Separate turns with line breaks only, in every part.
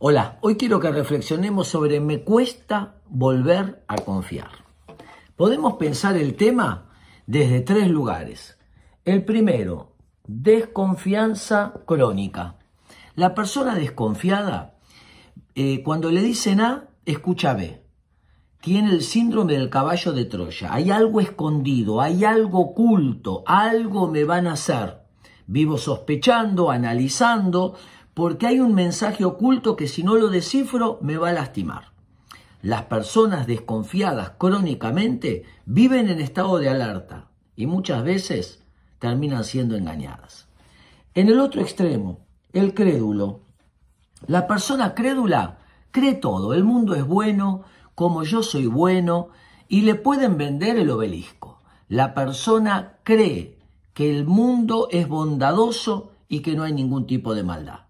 Hola, hoy quiero que reflexionemos sobre me cuesta volver a confiar. Podemos pensar el tema desde tres lugares. El primero, desconfianza crónica. La persona desconfiada, eh, cuando le dicen A, escucha B. Tiene el síndrome del caballo de Troya. Hay algo escondido, hay algo oculto, algo me van a hacer. Vivo sospechando, analizando, porque hay un mensaje oculto que si no lo descifro me va a lastimar. Las personas desconfiadas crónicamente viven en estado de alerta y muchas veces terminan siendo engañadas. En el otro extremo, el crédulo. La persona crédula cree todo, el mundo es bueno, como yo soy bueno, y le pueden vender el obelisco. La persona cree que el mundo es bondadoso y que no hay ningún tipo de maldad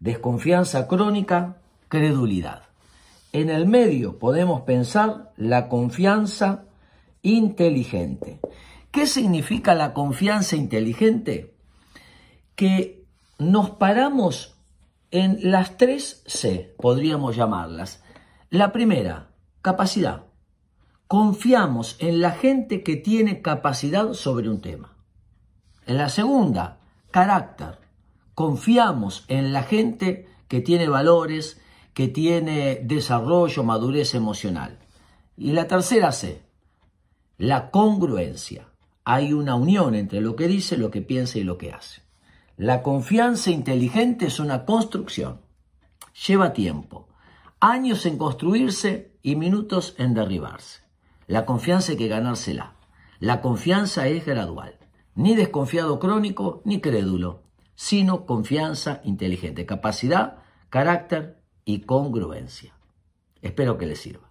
desconfianza crónica, credulidad. En el medio podemos pensar la confianza inteligente. ¿Qué significa la confianza inteligente? Que nos paramos en las tres C, podríamos llamarlas. La primera, capacidad. Confiamos en la gente que tiene capacidad sobre un tema. La segunda, carácter confiamos en la gente que tiene valores, que tiene desarrollo, madurez emocional. Y la tercera C, la congruencia. Hay una unión entre lo que dice, lo que piensa y lo que hace. La confianza inteligente es una construcción. Lleva tiempo, años en construirse y minutos en derribarse. La confianza hay que ganársela. La confianza es gradual. Ni desconfiado crónico ni crédulo sino confianza inteligente, capacidad, carácter y congruencia. Espero que les sirva.